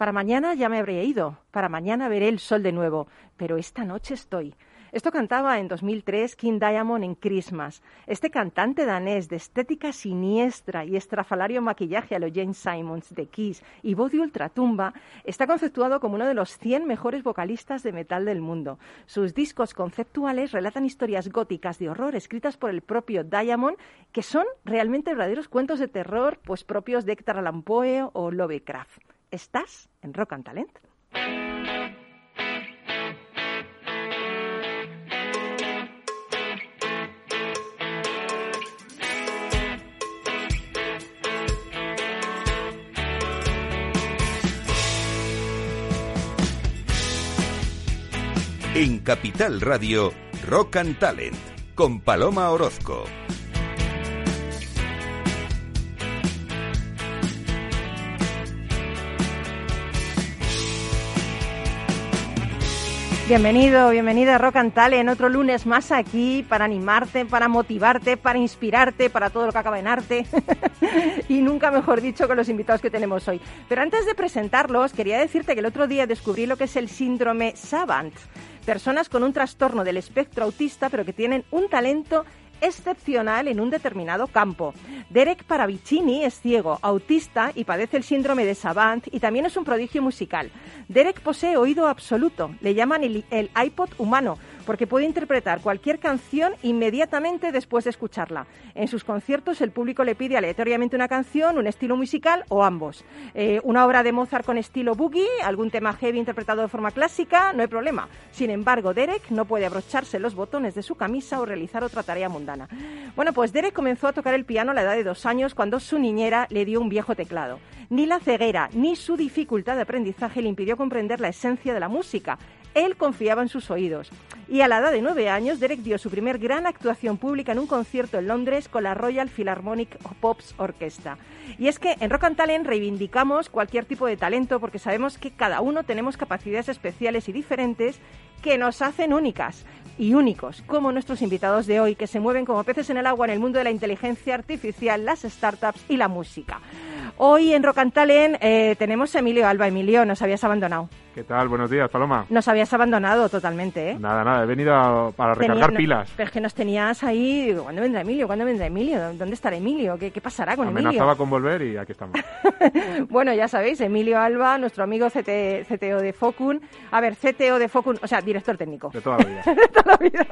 Para mañana ya me habría ido, para mañana veré el sol de nuevo, pero esta noche estoy. Esto cantaba en 2003 King Diamond en Christmas. Este cantante danés de estética siniestra y estrafalario maquillaje a lo Jane Simons de Kiss y voz de ultratumba está conceptuado como uno de los 100 mejores vocalistas de metal del mundo. Sus discos conceptuales relatan historias góticas de horror escritas por el propio Diamond que son realmente verdaderos cuentos de terror pues propios de Hector Allan Poe o Lovecraft. ¿Estás en Rock and Talent? En Capital Radio, Rock and Talent, con Paloma Orozco. Bienvenido, bienvenida a Rock and Talent, otro lunes más aquí para animarte, para motivarte, para inspirarte, para todo lo que acaba en arte. y nunca mejor dicho con los invitados que tenemos hoy. Pero antes de presentarlos, quería decirte que el otro día descubrí lo que es el síndrome Savant. Personas con un trastorno del espectro autista, pero que tienen un talento excepcional en un determinado campo. Derek Paravicini es ciego, autista y padece el síndrome de Savant y también es un prodigio musical. Derek posee oído absoluto, le llaman el, el iPod humano porque puede interpretar cualquier canción inmediatamente después de escucharla. En sus conciertos el público le pide aleatoriamente una canción, un estilo musical o ambos. Eh, una obra de Mozart con estilo boogie, algún tema heavy interpretado de forma clásica, no hay problema. Sin embargo, Derek no puede abrocharse los botones de su camisa o realizar otra tarea mundana. Bueno, pues Derek comenzó a tocar el piano a la edad de dos años cuando su niñera le dio un viejo teclado. Ni la ceguera ni su dificultad de aprendizaje le impidió comprender la esencia de la música. Él confiaba en sus oídos. Y a la edad de nueve años, Derek dio su primer gran actuación pública en un concierto en Londres con la Royal Philharmonic Pops Orchestra. Y es que en Rock and Talent reivindicamos cualquier tipo de talento porque sabemos que cada uno tenemos capacidades especiales y diferentes que nos hacen únicas y únicos, como nuestros invitados de hoy, que se mueven como peces en el agua en el mundo de la inteligencia artificial, las startups y la música. Hoy en Rock and Talent eh, tenemos a Emilio Alba. Emilio, nos habías abandonado. ¿Qué tal? Buenos días, Paloma. Nos habías abandonado totalmente, ¿eh? Nada, nada, he venido a- para recargar Tenía- pilas. Pero es que nos tenías ahí, digo, ¿cuándo vendrá Emilio? ¿Cuándo vendrá Emilio? ¿Dónde estará Emilio? ¿Qué, qué pasará con Amenazaba Emilio? con volver y aquí estamos. Bueno, ya sabéis, Emilio Alba, nuestro amigo CT CTO de Focun. A ver, CTO de Focun, o sea, director técnico. De toda la vida. de toda la vida.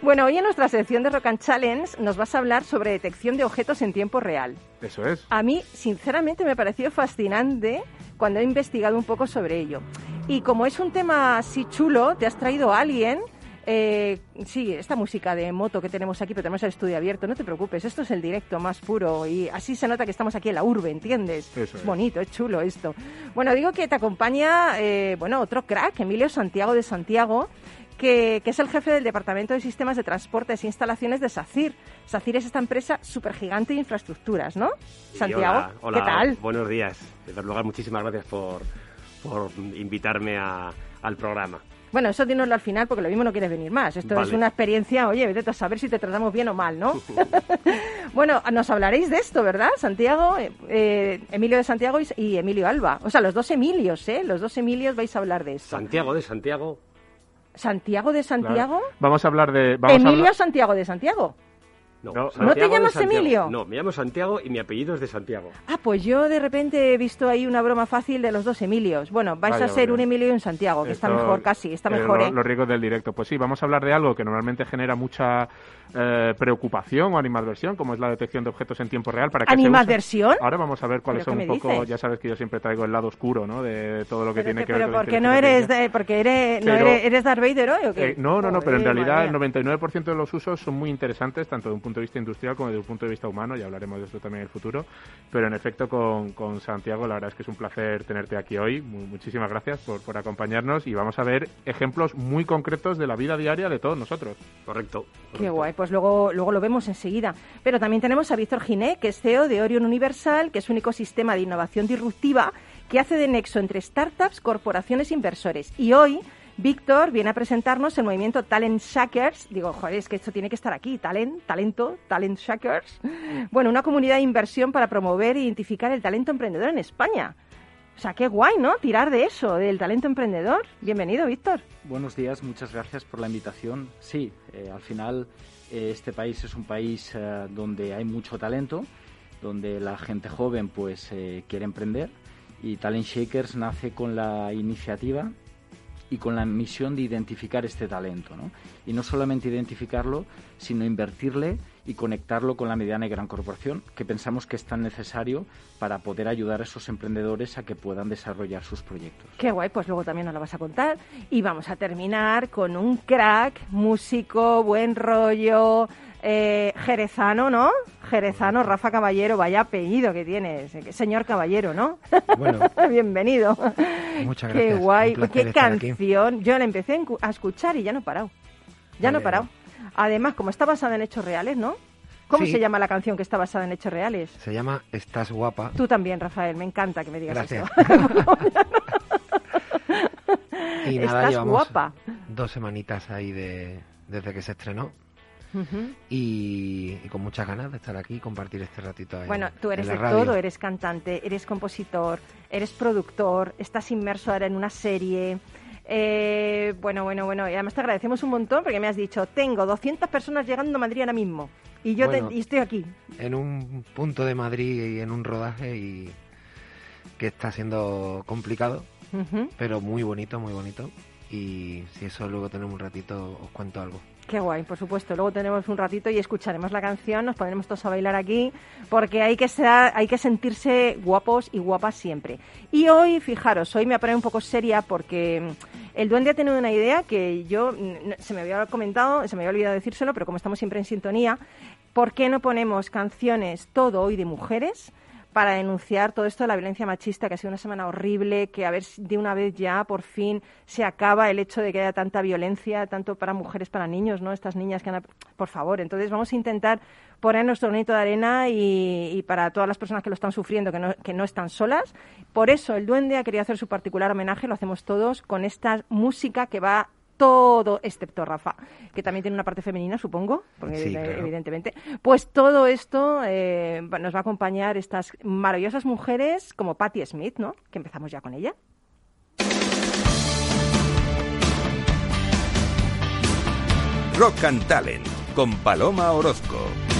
Bueno, hoy en nuestra sección de Rock and Challenge nos vas a hablar sobre detección de objetos en tiempo real. Eso es. A mí, sinceramente, me ha parecido fascinante cuando he investigado un poco sobre ello. Y como es un tema así chulo, te has traído a alguien. eh, sí, esta música de moto que tenemos aquí, pero tenemos el estudio abierto, no te preocupes, esto es el directo más puro y así se nota que estamos aquí en la urbe, ¿entiendes? Eso es. bonito, es chulo esto. Bueno, digo que te acompaña, eh, bueno, otro crack, Emilio Santiago de Santiago, que, que es el jefe del Departamento de Sistemas de Transportes e Instalaciones de SACIR. SACIR es esta empresa supergigante de infraestructuras, ¿no? Sí, Santiago, hola, hola, ¿qué tal? Buenos días. En primer lugar, muchísimas gracias por, por invitarme a- al programa. Bueno, eso dínoslo al final porque lo mismo no quieres venir más. Esto es una experiencia, oye, vete a saber si te tratamos bien o mal, ¿no? bueno, nos hablaréis de esto, ¿verdad? Santiago, eh, eh, Emilio de Santiago y, y Emilio Alba. O sea, los dos Emilios, ¿eh? Los dos Emilios vais a hablar de esto. Santiago de Santiago. Santiago de Santiago. Claro. Vamos a hablar de. Vamos a Emilio hablar- Santiago de Santiago. No, No. Santiago ¿No te llamas. Emilio? No, me llamo Santiago y mi apellido es de Santiago. Ah, pues yo de repente he visto ahí una broma fácil de los dos Emilios. Bueno, vais Vaya, a ser un Emilio y un Santiago, que está mejor casi, está eh, mejor, lo- ¿eh? Los riesgos del directo. Pues sí, vamos a hablar de algo que normalmente genera mucha eh, preocupación o animadversión, como es la detección de objetos en tiempo real. ¿Para? ¿Animadversión? Ahora vamos a ver cuáles ¿Pero son un poco. dices? Ya sabes que yo siempre traigo el lado oscuro, ¿no? De todo lo que Pero, tiene que- que ver pero con la porque no eres, de- porque eres, no Pero- eres, eres Darth Vader hoy, o qué? Eh, no, no, no, pero en realidad el mía. 99% de los usos son muy interesantes, tanto de un punto de vista industrial como desde un punto de vista humano, ya hablaremos de esto también en el futuro. Pero en efecto, con, con Santiago, la verdad es que es un placer tenerte aquí hoy. Mu- muchísimas gracias por, por acompañarnos y vamos a ver ejemplos muy concretos de la vida diaria de todos nosotros. Correcto. Qué correcto. guay, pues luego, luego lo vemos enseguida. Pero también tenemos a Víctor Giné, que es CEO de Orion Universal, que es un ecosistema de innovación disruptiva que hace de nexo entre startups, corporaciones e inversores. Y hoy Víctor viene a presentarnos el movimiento Talent Shackers. Digo, joder, es que esto tiene que estar aquí. Talent, talento, Talent Shackers. Bueno, una comunidad de inversión para promover e identificar el talento emprendedor en España. O sea, qué guay, ¿no? Tirar de eso, del talento emprendedor. Bienvenido, Víctor. Buenos días, muchas gracias por la invitación. Sí, eh, al final eh, este país es un país eh, donde hay mucho talento, donde la gente joven pues quiere emprender y Talent Shakers nace con la iniciativa y con la misión de identificar este talento, ¿no? Y no solamente identificarlo, sino invertirle y conectarlo con la mediana y gran corporación, que pensamos que es tan necesario para poder ayudar a esos emprendedores a que puedan desarrollar sus proyectos. Qué guay, pues luego también nos lo vas a contar. Y vamos a terminar con un crack, músico, buen rollo, eh, jerezano, ¿no? Jerezano, Rafa Caballero, vaya apellido que tienes, señor Caballero, ¿no? Bueno, bienvenido. Muchas gracias. Qué guay, qué canción. Yo la empecé a escuchar y ya no he parado. Ya no he parado. Además, como está basada en hechos reales, ¿no? ¿Cómo se llama la canción que está basada en hechos reales? Se llama Estás guapa. Tú también, Rafael, me encanta que me digas Gracias. y nada, Estás guapa. Dos semanitas ahí de, desde que se estrenó. y, con muchas ganas de estar aquí y compartir este ratito. Ahí bueno, tú eres de todo, eres cantante, eres compositor, eres productor, estás inmerso ahora en una serie, eh, bueno, bueno, bueno. Y además te agradecemos un montón porque me has dicho, tengo 200 personas llegando a Madrid ahora mismo. Y yo estoy aquí. En un punto de Madrid y en un rodaje y que está siendo complicado, pero muy bonito, muy bonito. Y si eso luego tenemos un ratito, os cuento algo. Qué guay, por supuesto. Luego tenemos un ratito y escucharemos la canción, nos pondremos todos a bailar aquí, porque hay que, ser, hay que sentirse guapos y guapas siempre. Y hoy, fijaros, hoy me aparece un poco seria porque el duende ha tenido una idea que yo, se me había comentado, se me había olvidado decírselo, pero como estamos siempre en sintonía, ¿por qué no ponemos canciones todo hoy de mujeres? Para denunciar todo esto de la violencia machista, que ha sido una semana horrible, que a ver de una vez ya por fin se acaba el hecho de que haya tanta violencia, tanto para mujeres, para niños, ¿no? Estas niñas que han... Por favor, entonces vamos a intentar poner nuestro granito de arena y, para todas las personas que lo están sufriendo, que no, que no están solas. Por eso el Duende ha querido hacer su particular homenaje, lo hacemos todos, con esta música que va todo, excepto Rafa, que también tiene una parte femenina, supongo, porque evidentemente. Pues todo esto eh, nos va a acompañar estas maravillosas mujeres como Patti Smith, ¿no? Que empezamos ya con ella. Rock and Talent con Paloma Orozco.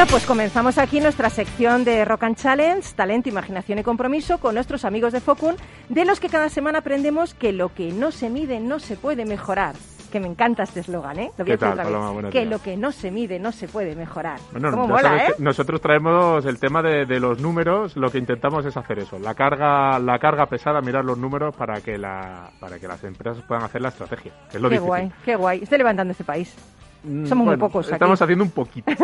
Bueno, pues comenzamos aquí nuestra sección de Rock and Challenge, talento, imaginación y compromiso con nuestros amigos de Focun, de los que cada semana aprendemos que lo que no se mide no se puede mejorar. Que me encanta este eslogan, ¿eh? Lo voy a decir otra vez. Que lo que no se mide no se puede mejorar. Bueno, mola, ¿eh? Nosotros traemos el tema de, los números, lo que intentamos es hacer eso, la carga, la carga pesada, mirar los números para que la, para que las empresas puedan hacer la estrategia. es lo qué guay, qué guay. Estoy levantando este país. Mm, Somos muy pocos aquí. Estamos haciendo un poquito.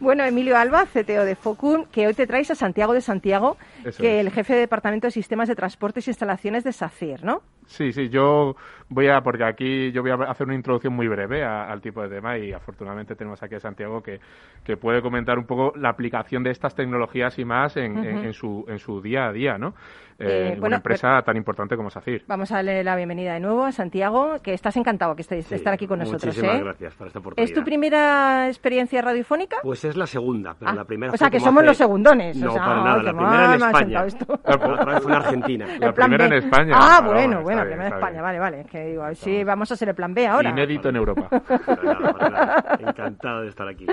Bueno, Emilio Alba, CTO de Focun, que hoy te traes a Santiago de Santiago, que es el jefe de Departamento de Sistemas de Transportes e Instalaciones de SACIR, ¿no? Sí, sí, yo voy a, porque aquí yo voy a hacer una introducción muy breve al tipo de tema y afortunadamente tenemos aquí a Santiago que, que puede comentar un poco la aplicación de estas tecnologías y más en, en, su, en su día a día, ¿no? Eh, una empresa tan importante como SACIR. Vamos a darle la bienvenida de nuevo a Santiago, que estás encantado que estés, de estar aquí con nosotros. Muchísimas ¿eh? gracias por esta oportunidad. ¿Es tu primera experiencia radiofónica? Pues es la segunda, pero ah, la primera O sea, que somos los segundones. No, o sea, para nada, la primera en España. La otra vez fue en Argentina. La primera en España. Ah, bueno, bueno, la primera en España, vale, vale. Que digo, sí, vamos a hacer el plan B ahora. Inédito en Europa. Encantado de estar aquí.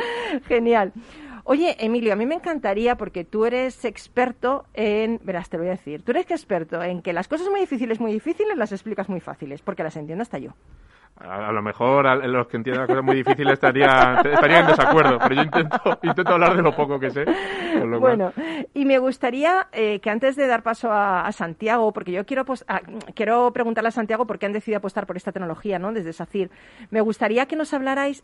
Genial. Oye, Emilio, a mí me encantaría, porque tú eres experto en, verás, te lo voy a decir, tú eres experto en que las cosas muy difíciles, muy difíciles, las explicas muy fáciles, porque las entiendo hasta yo. A, lo mejor los que entienden las cosas muy difíciles estarían, estarían en desacuerdo, pero yo intento, intento hablar de lo poco que sé. bueno, y me gustaría eh, que antes de dar paso a, Santiago, porque yo quiero, pues, quiero preguntarle a Santiago por qué han decidido apostar por esta tecnología, ¿no? Desde SACIR, me gustaría que nos hablarais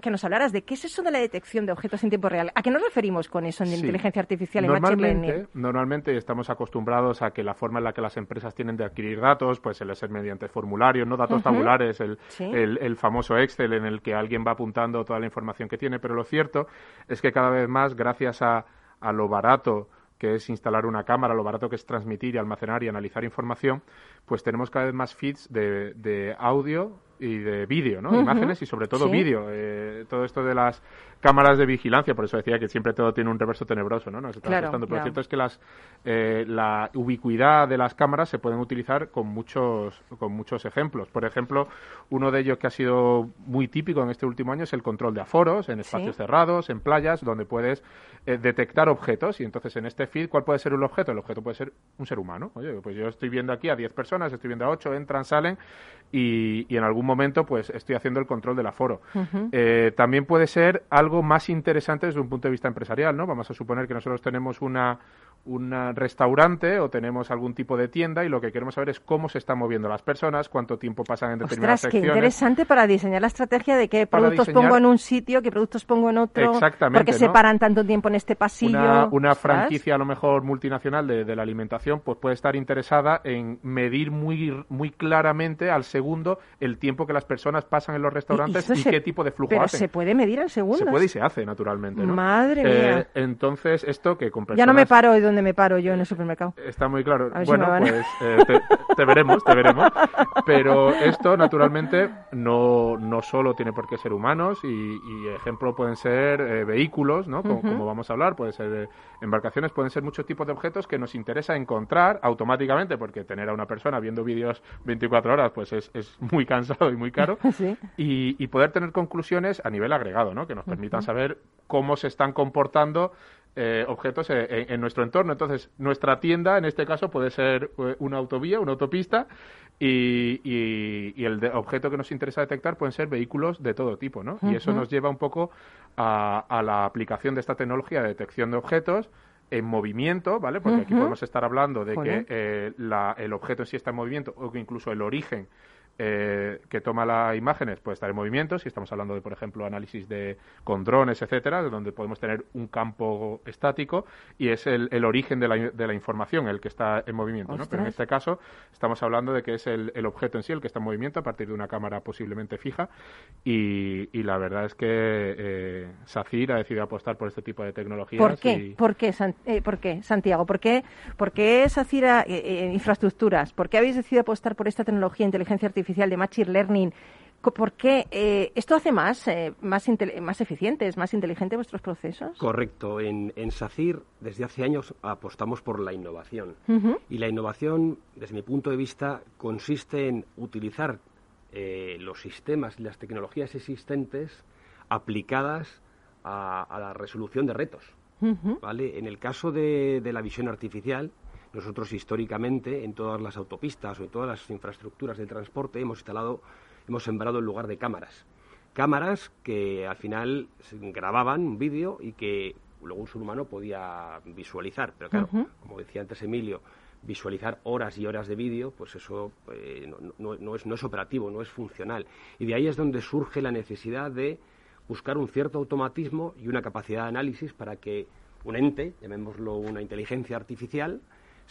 que nos hablaras de qué es eso de la detección de objetos en tiempo real. ¿A qué nos referimos con eso en inteligencia artificial y machine learning? Normalmente estamos acostumbrados a que la forma en la que las empresas tienen de adquirir datos, pues suele ser mediante formularios, no datos tabulares, el, el, famoso Excel en el que alguien va apuntando toda la información que tiene. Pero lo cierto es que cada vez más, gracias a, a lo barato que es instalar una cámara, lo barato que es transmitir y almacenar y analizar información, pues tenemos cada vez más feeds de, de audio y de vídeo, ¿no? Imágenes y sobre todo vídeo. Eh, todo esto de las cámaras de vigilancia, por eso decía que siempre todo tiene un reverso tenebroso, ¿no? Nos está claro, Pero lo cierto es que las, eh, la ubicuidad de las cámaras se pueden utilizar con muchos, con muchos ejemplos. Por ejemplo, uno de ellos que ha sido muy típico en este último año es el control de aforos en espacios cerrados, en playas, donde puedes eh, detectar objetos. Y entonces en este feed, ¿cuál puede ser un objeto? El objeto puede ser un ser humano. Oye, pues yo estoy viendo aquí a 10 personas, estoy viendo a 8, entran, salen, y, y en algún momento pues estoy haciendo el control del aforo. Eh, también puede ser algo más interesante desde un punto de vista empresarial, ¿no? Vamos a suponer que nosotros tenemos una, un restaurante o tenemos algún tipo de tienda y lo que queremos saber es cómo se están moviendo las personas, cuánto tiempo pasan en determinadas Ostras, qué interesante para diseñar la estrategia de qué productos pongo en un sitio, qué productos pongo en otro, Exactamente, porque se paran tanto tiempo en este pasillo. Una, franquicia a lo mejor multinacional de, de, la alimentación pues puede estar interesada en medir muy, muy claramente al segundo el tiempo que las personas pasan en los restaurantes y, qué tipo de flujo pero se puede medir al segundo. Se puede y se hace, naturalmente. Madre mía. Eh, entonces, esto que con Ya no me paro donde me paro yo en el supermercado. Está muy claro. Bueno, pues eh, te, veremos, te veremos. Pero esto, naturalmente, no, no solo tiene por qué ser humanos y, y ejemplo pueden ser eh, vehículos, ¿no? Como, vamos a hablar, puede ser embarcaciones, pueden ser muchos tipos de objetos que nos interesa encontrar automáticamente, porque tener a una persona viendo vídeos 24 horas, pues es, es muy cansado y muy caro. y, y, poder tener conclusiones a nivel agregado, ¿no? Que nos permitan saber cómo se están comportando eh, objetos eh, en, nuestro entorno. Entonces, nuestra tienda, en este caso, puede ser eh, una autovía, una autopista, y, y, el objeto que nos interesa detectar pueden ser vehículos de todo tipo, ¿no? Y eso nos lleva un poco a, a, la aplicación de esta tecnología de detección de objetos en movimiento, ¿vale? Porque aquí podemos estar hablando de que la, el objeto en sí está en movimiento o que incluso el origen eh, que toma las imágenes puede estar en movimiento, si estamos hablando de, por ejemplo, análisis de con drones, etcétera, donde podemos tener un campo estático y es el, el origen de la, de la, información el que está en movimiento, ¿no? Pero en este caso estamos hablando de que es el, el, objeto en sí el que está en movimiento a partir de una cámara posiblemente fija y, y la verdad es que eh, SACIR ha decidido apostar por este tipo de tecnologías. ¿Por qué? ¿Por, qué, eh, ¿Por qué, Santiago? ¿Por qué, por qué SACIR eh, infraestructuras? ¿Por qué habéis decidido apostar por esta tecnología de inteligencia artificial? Artificial de Machine Learning, ¿por qué eh, esto hace más, eh, más, más eficientes, más inteligentes vuestros procesos? Correcto. En, en, SACIR, desde hace años, apostamos por la innovación. Y la innovación, desde mi punto de vista, consiste en utilizar eh, los sistemas y las tecnologías existentes aplicadas a, la resolución de retos. ¿vale? En el caso de, de, la visión artificial, nosotros históricamente en todas las autopistas o en todas las infraestructuras de transporte hemos instalado, hemos sembrado en lugar de cámaras. Cámaras que al final grababan un vídeo y que luego un ser humano podía visualizar. Pero claro, como decía antes Emilio, visualizar horas y horas de vídeo, pues eso eh, no, es, no es operativo, no es funcional. Y de ahí es donde surge la necesidad de buscar un cierto automatismo y una capacidad de análisis para que un ente, llamémoslo una inteligencia artificial,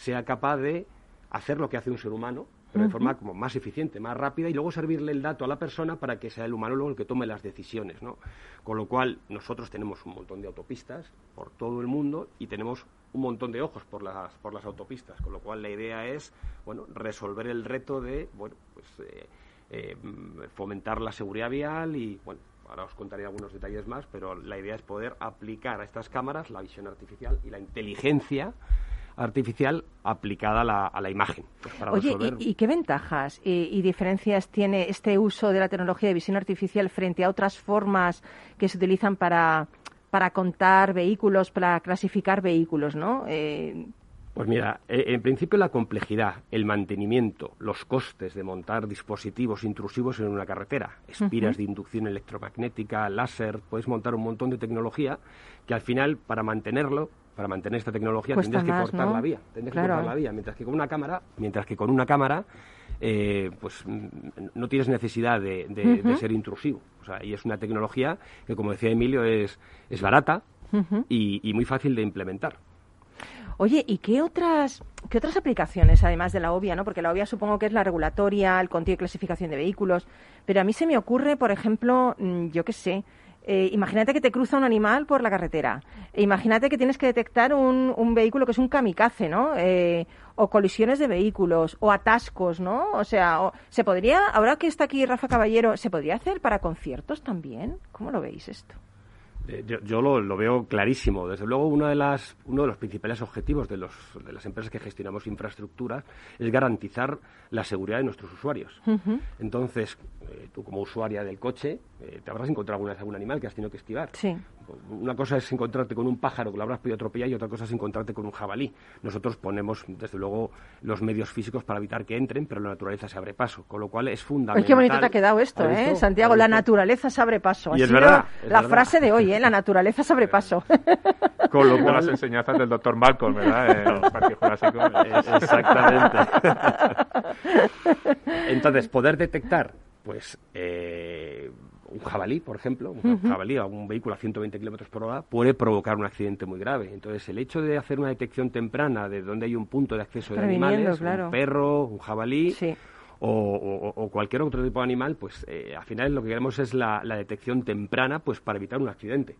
sea capaz de hacer lo que hace un ser humano, pero de forma como más eficiente, más rápida, y luego servirle el dato a la persona para que sea el humano luego el que tome las decisiones, ¿no? Con lo cual, nosotros tenemos un montón de autopistas por todo el mundo y tenemos un montón de ojos por las, por las autopistas, con lo cual la idea es, bueno, resolver el reto de, bueno, pues eh, eh, fomentar la seguridad vial y, bueno, ahora os contaré algunos detalles más, pero la idea es poder aplicar a estas cámaras la visión artificial y la inteligencia artificial aplicada a la, imagen. Pues, Oye, ¿y, qué ventajas y, diferencias tiene este uso de la tecnología de visión artificial frente a otras formas que se utilizan para, para contar vehículos, para clasificar vehículos, no? Eh, pues mira, eh, en principio la complejidad, el mantenimiento, los costes de montar dispositivos intrusivos en una carretera, espiras de inducción electromagnética, láser, puedes montar un montón de tecnología que al final para mantenerlo para mantener esta tecnología tendrías que cortar la vía, tendrías que cortar la vía, mientras que con una cámara, mientras que con una cámara eh, pues mm, no tienes necesidad de, ser intrusivo. O sea, y es una tecnología que, como decía Emilio, es, es barata y, muy fácil de implementar. Oye, ¿y qué otras, qué otras aplicaciones, además de la obvia, ¿no? Porque la obvia supongo que es la regulatoria, el contigo de clasificación de vehículos, pero a mí se me ocurre, por ejemplo, mm, yo qué sé, eh, imagínate que te cruza un animal por la carretera. imagínate que tienes que detectar un, un vehículo que es un kamikaze, ¿no? Eh, o colisiones de vehículos, o atascos, ¿no? O sea, se podría, ahora que está aquí Rafa Caballero, ¿se podría hacer para conciertos también? ¿Cómo lo veis esto? Eh, yo, lo, veo clarísimo. Desde luego, uno de, las, uno de los principales objetivos de, los, de las empresas que gestionamos infraestructura es garantizar la seguridad de nuestros usuarios. Entonces, eh, tú como usuaria del coche, eh, te habrás encontrado alguna vez algún animal que has tenido que esquivar. Sí. Una cosa es encontrarte con un pájaro que lo habrás podido atropellar y otra cosa es encontrarte con un jabalí. Nosotros ponemos, desde luego, los medios físicos para evitar que entren, pero la naturaleza se abre paso, con lo cual es fundamental. qué bonito te ha quedado esto, ¿eh, Santiago? La naturaleza se abre paso. y es verdad, la frase de hoy, ¿eh? La naturaleza se abre paso. Con lo cual... las enseñanzas del doctor Malcolm, ¿verdad? Jurásico. Exactamente. Entonces, poder detectar, pues... Eh, un jabalí, por ejemplo, un jabalí o un vehículo a 120 kilómetros por hora puede provocar un accidente muy grave. Entonces, el hecho de hacer una detección temprana de donde hay un punto de acceso de animales, un perro, un jabalí. O, cualquier otro tipo de animal, pues eh, al final lo que queremos es la, detección temprana, pues para evitar un accidente.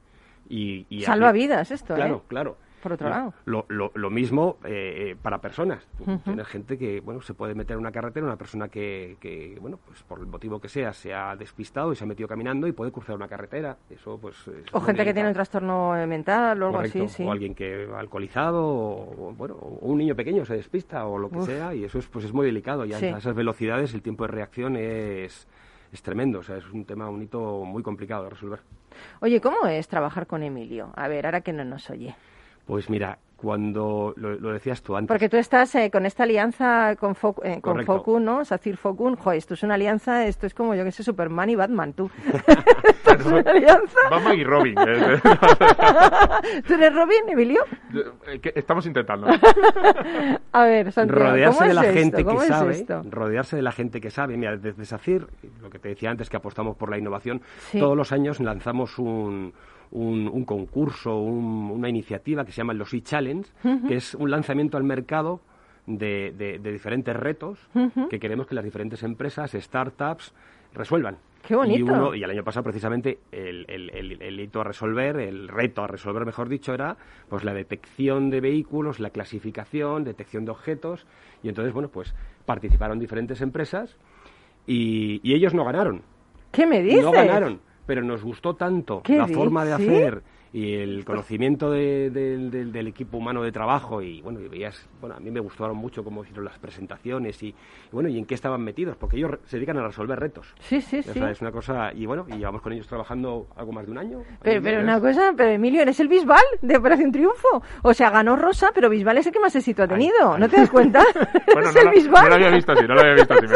Y, Salva vidas esto, Claro, ¿eh? claro por otro lado. Lo, lo, mismo eh, eh, para personas. Tienes gente que, bueno, se puede meter en una carretera, una persona que, que, bueno, pues por el motivo que sea, se ha despistado y se ha metido caminando y puede cruzar una carretera. Eso, pues... o gente que tiene un trastorno mental o algo así, sí. O alguien que ha alcoholizado, o, bueno, o un niño pequeño se despista o lo que sea, y eso es, pues es muy delicado. Y a esas velocidades el tiempo de reacción es es tremendo, o sea, es un tema, un hito muy complicado de resolver. Oye, ¿cómo es trabajar con Emilio? A ver, ahora que no nos oye. Pues mira, cuando lo, decías tú antes. Porque tú estás eh, con esta alianza con, eh, con Focun, ¿no? Sacir Focun. Joder, esto es una alianza, esto es como yo que sé, Superman y Batman, tú. ¿Esto es una alianza? Batman y Robin. ¿eh? ¿Tú eres Robin, Emilio? Estamos intentando. A ver, Santiago, rodearse ¿cómo de la es gente esto? que sabe, rodearse de la gente que sabe. Mira, desde SACIR, lo que te decía antes, que apostamos por la innovación, todos los años lanzamos un un, concurso, una iniciativa que se llama los e-Challenge, que es un lanzamiento al mercado de, diferentes retos que queremos que las diferentes empresas, startups, resuelvan. Qué bonito. Y, el año pasado, precisamente, el, el, hito a resolver, el reto a resolver, mejor dicho, era pues la detección de vehículos, la clasificación, detección de objetos. Y entonces, bueno, pues participaron diferentes empresas y, ellos no ganaron. ¿Qué me dices? No ganaron pero nos gustó tanto la forma de hacer y el conocimiento del equipo humano de trabajo y bueno y veías bueno a mí me gustaron mucho cómo hicieron las presentaciones y, bueno y en qué estaban metidos porque ellos se dedican a resolver retos. Sí sí sí. es una cosa y bueno y llevamos con ellos trabajando algo más de un año. Pero, pero una cosa pero Emilio eres el Bisbal de Operación Triunfo. O sea ganó Rosa pero Bisbal es el que más éxito ha tenido ¿no te das cuenta? bueno ¿Es no, el Bisbal? no lo había visto así no lo había visto así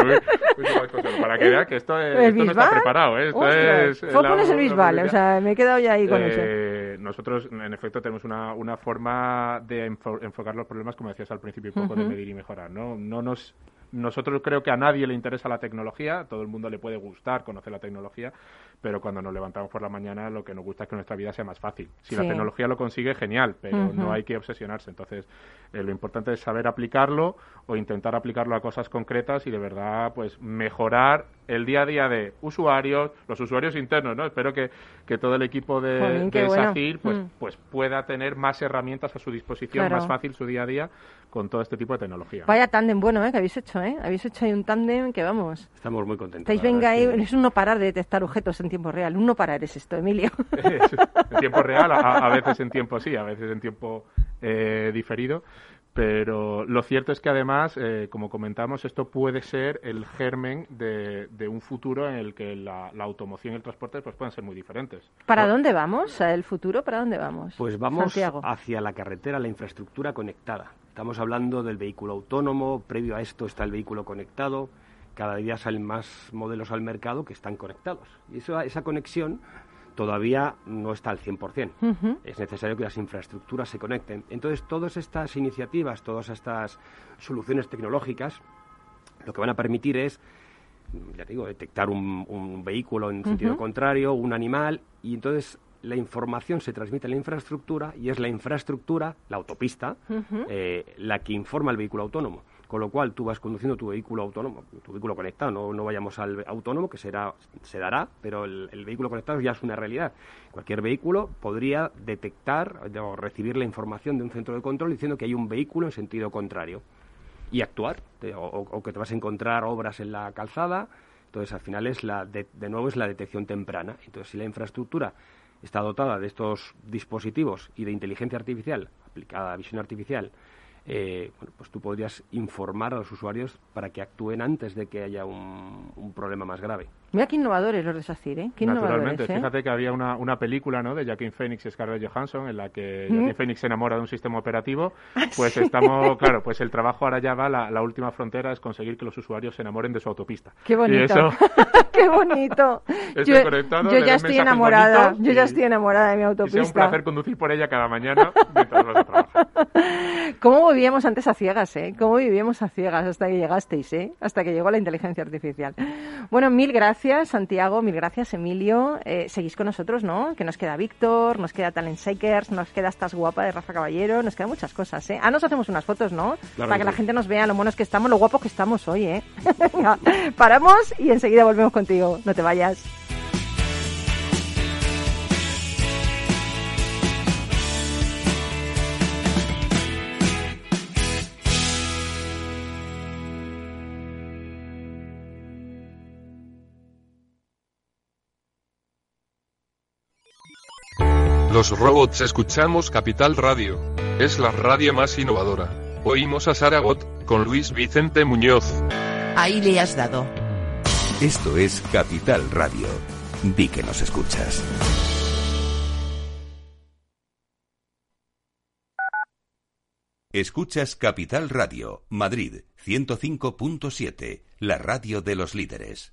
para que vean que esto, esto no está preparado ¿eh? esto es es el Bisbal o sea me he quedado ya ahí con eso nosotros, en efecto, tenemos una, una forma de enfocar los problemas, como decías al principio, un poco de medir y mejorar. ¿no? no nos nosotros creo que a nadie le interesa la tecnología, todo el mundo le puede gustar conocer la tecnología, pero cuando nos levantamos por la mañana lo que nos gusta es que nuestra vida sea más fácil. Si la tecnología lo consigue, genial, pero no hay que obsesionarse. Entonces, eh, lo importante es saber aplicarlo o intentar aplicarlo a cosas concretas y de verdad, pues, mejorar el día a día de usuarios, los usuarios internos, ¿no? Espero que, que todo el equipo de, SACIR pues, mm. pues pueda tener más herramientas a su disposición, más fácil su día a día con todo este tipo de tecnología. Vaya tándem bueno, ¿eh? Que habéis hecho, ¿eh? Habéis hecho ahí un tándem que vamos. Estamos muy contentos. Estáis venga ahí, es un no parar de detectar objetos en tiempo real. Un no parar es esto, Emilio. en tiempo real, a, veces en tiempo sí, a veces en tiempo eh, diferido. Pero lo cierto es que además, eh, como comentamos, esto puede ser el germen de, un futuro en el que la, automoción y el transporte pues pueden ser muy diferentes. ¿Para dónde vamos? ¿El futuro para dónde vamos? Pues vamos hacia la carretera, la infraestructura conectada. Estamos hablando del vehículo autónomo, previo a esto está el vehículo conectado, cada día salen más modelos al mercado que están conectados. Y eso, esa conexión todavía no está al 100%. Es necesario que las infraestructuras se conecten. Entonces, todas estas iniciativas, todas estas soluciones tecnológicas, lo que van a permitir es, ya te digo, detectar un, vehículo en sentido contrario, un animal, y entonces la información se transmite a la infraestructura y es la infraestructura, la autopista, eh, la que informa al vehículo autónomo con lo cual tú vas conduciendo tu vehículo autónomo, tu vehículo conectado, no, no vayamos al autónomo, que será, se dará, pero el, vehículo conectado ya es una realidad. Cualquier vehículo podría detectar o recibir la información de un centro de control diciendo que hay un vehículo en sentido contrario y actuar, o, que te vas a encontrar obras en la calzada, entonces al final es la, de, de nuevo es la detección temprana. Entonces si la infraestructura está dotada de estos dispositivos y de inteligencia artificial aplicada a visión artificial, eh, bueno, pues tú podrías informar a los usuarios para que actúen antes de que haya un problema más grave. Mira qué innovadores los de SACIR, ¿eh? Qué Naturalmente, ¿eh? fíjate que había una, una película ¿no? de Jacqueline Phoenix y Scarlett Johansson en la que Jacqueline Phoenix se enamora de un sistema operativo. Ah, pues estamos, claro, pues el trabajo ahora ya va, la, última frontera es conseguir que los usuarios se enamoren de su autopista. Qué bonito. qué bonito. yo, ya estoy enamorada, yo ya estoy enamorada de mi autopista. es un placer conducir por ella cada mañana mientras vas a trabajar. ¿Cómo vivíamos antes a ciegas, eh? ¿Cómo vivíamos a ciegas hasta que llegasteis, eh? Hasta que llegó la inteligencia artificial. Bueno, mil gracias Santiago, mil gracias, Emilio. Eh, seguís con nosotros, ¿no? Que nos queda Víctor, nos queda Talent Shakers, nos queda Estás Guapa de Rafa Caballero, nos quedan muchas cosas, ¿eh? Ah, nos hacemos unas fotos, ¿no? Para que, la gente nos vea lo buenos que estamos, lo guapos que estamos hoy, ¿eh? paramos y enseguida volvemos contigo. No te vayas. Los robots escuchamos Capital Radio. Es la radio más innovadora. Oímos a Saragot, con Luis Vicente Muñoz. Ahí le has dado. Esto es Capital Radio. Di que nos escuchas. Escuchas Capital Radio, Madrid 105.7, la radio de los líderes.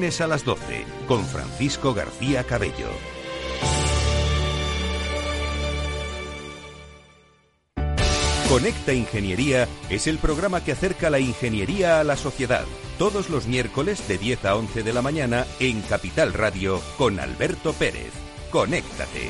a las 12, con Francisco García Cabello. Conecta Ingeniería es el programa que acerca la ingeniería a la sociedad. Todos los miércoles de 10 a 11 de la mañana en Capital Radio con Alberto Pérez. Conéctate.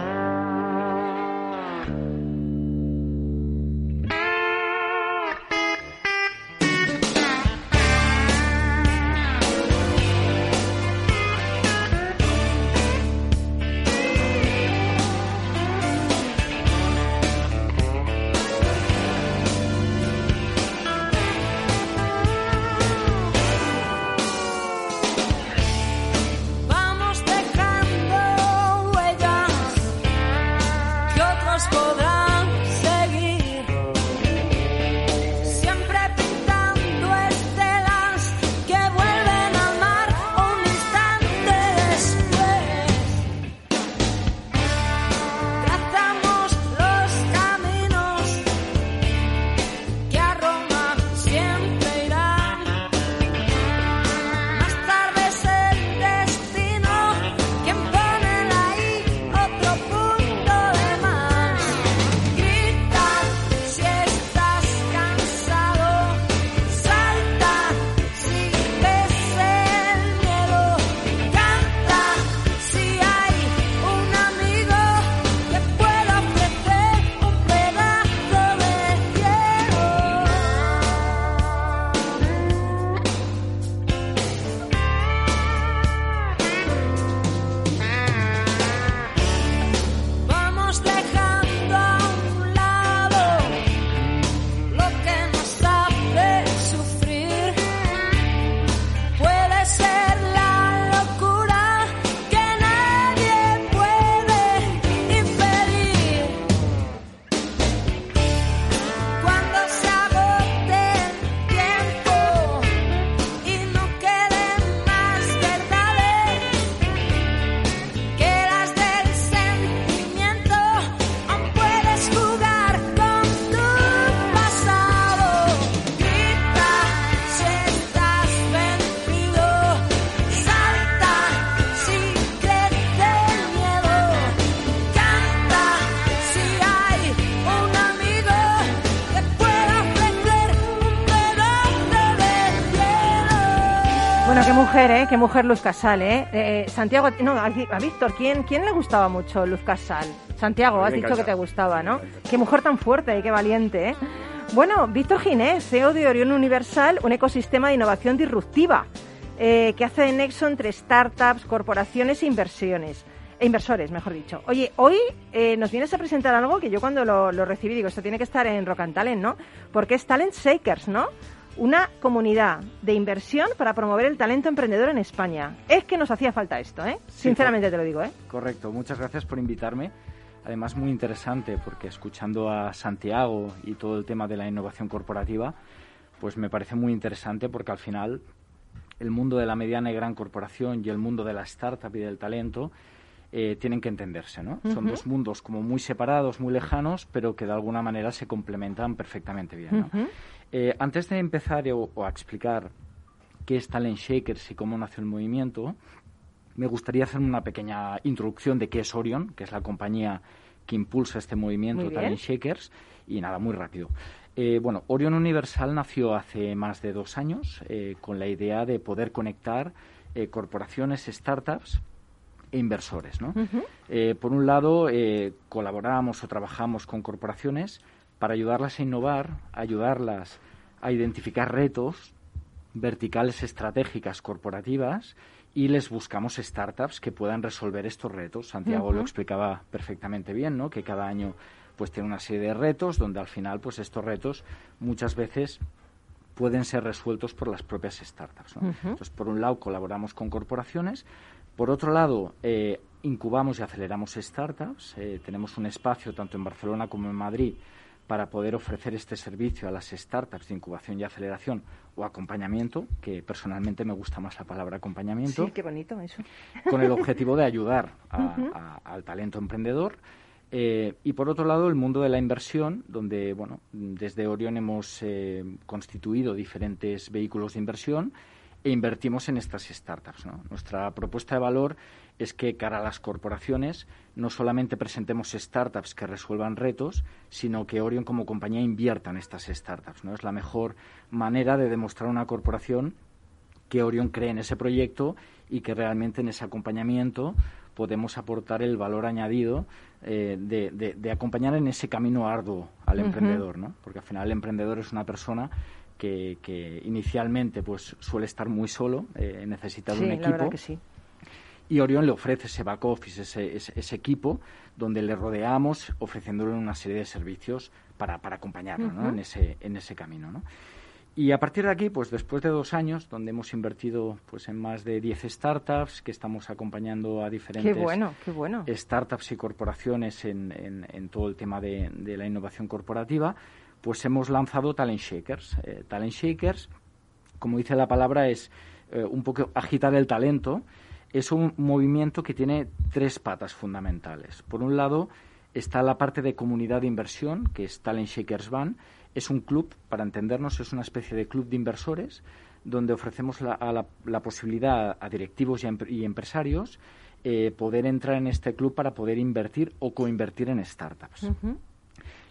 ¿Eh? Qué mujer Luz Casal, ¿eh? eh Santiago, no, a, Víctor, ¿quién, ¿quién le gustaba mucho Luz Casal? Santiago, has dicho que te gustaba, ¿no? Qué mujer tan fuerte y qué valiente, ¿eh? Bueno, Víctor Ginés, CEO de Orión Universal, un ecosistema de innovación disruptiva eh, que hace de nexo entre startups, corporaciones e inversiones. E inversores, mejor dicho. Oye, hoy eh, nos vienes a presentar algo que yo cuando lo, lo recibí digo, esto tiene que estar en Rock and Talent, ¿no? Porque es Talent Shakers, ¿no? Una comunidad de inversión para promover el talento emprendedor en España. Es que nos hacía falta esto, ¿eh? Sinceramente te lo digo, ¿eh? Correcto, muchas gracias por invitarme. Además, muy interesante porque escuchando a Santiago y todo el tema de la innovación corporativa, pues me parece muy interesante porque al final el mundo de la mediana y gran corporación y el mundo de la startup y del talento eh, tienen que entenderse, ¿no? Son dos mundos como muy separados, muy lejanos, pero que de alguna manera se complementan perfectamente bien, ¿no? Eh, antes de empezar o, a explicar qué es Talent Shakers y cómo nació el movimiento, me gustaría hacer una pequeña introducción de qué es Orion, que es la compañía que impulsa este movimiento Talent Shakers, y nada, muy rápido. Eh, bueno, Orion Universal nació hace más de dos años eh, con la idea de poder conectar corporaciones, startups e inversores. ¿no? por un lado, colaboramos o trabajamos con corporaciones para ayudarlas a innovar, ayudarlas a identificar retos, verticales estratégicas corporativas y les buscamos startups que puedan resolver estos retos. Santiago lo explicaba perfectamente bien, ¿no? Que cada año pues tiene una serie de retos donde al final pues estos retos muchas veces pueden ser resueltos por las propias startups. Entonces, por un lado, colaboramos con corporaciones. Por otro lado, eh, incubamos y aceleramos startups. Eh, tenemos un espacio tanto en Barcelona como en Madrid para poder ofrecer este servicio a las startups de incubación y aceleración o acompañamiento, que personalmente me gusta más la palabra acompañamiento. Sí, qué bonito eso. Con el objetivo de ayudar al talento emprendedor. Eh, y por otro lado, el mundo de la inversión, donde, bueno, desde Orion hemos eh, constituido diferentes vehículos de inversión e invertimos en estas startups. Nuestra propuesta de valor es que cara a las corporaciones no solamente presentemos startups que resuelvan retos, sino que Orion como compañía invierta en estas startups. ¿no? Es la mejor manera de demostrar a una corporación que Orion cree en ese proyecto y que realmente en ese acompañamiento podemos aportar el valor añadido eh, de, acompañar en ese camino arduo al emprendedor, ¿no? Porque al final el emprendedor es una persona que, inicialmente pues suele estar muy solo, eh, necesita de un equipo. que sí. Y Orión le ofrece ese back office, ese, ese, equipo, donde le rodeamos ofreciéndole una serie de servicios para, para acompañarlo ¿no? en, ese, en ese camino. ¿no? Y a partir de aquí, pues después de dos años, donde hemos invertido pues en más de 10 startups, que estamos acompañando a diferentes bueno, qué bueno. startups y corporaciones en, en, todo el tema de, de, la innovación corporativa, pues hemos lanzado Talent Shakers. Eh, Talent Shakers, como dice la palabra, es eh, un poco agitar el talento. Es un movimiento que tiene tres patas fundamentales. Por un lado, está la parte de comunidad de inversión, que es Talent Shakers Van. Es un club, para entendernos, es una especie de club de inversores donde ofrecemos la, la, posibilidad a directivos y, empresarios eh, poder entrar en este club para poder invertir o coinvertir en startups.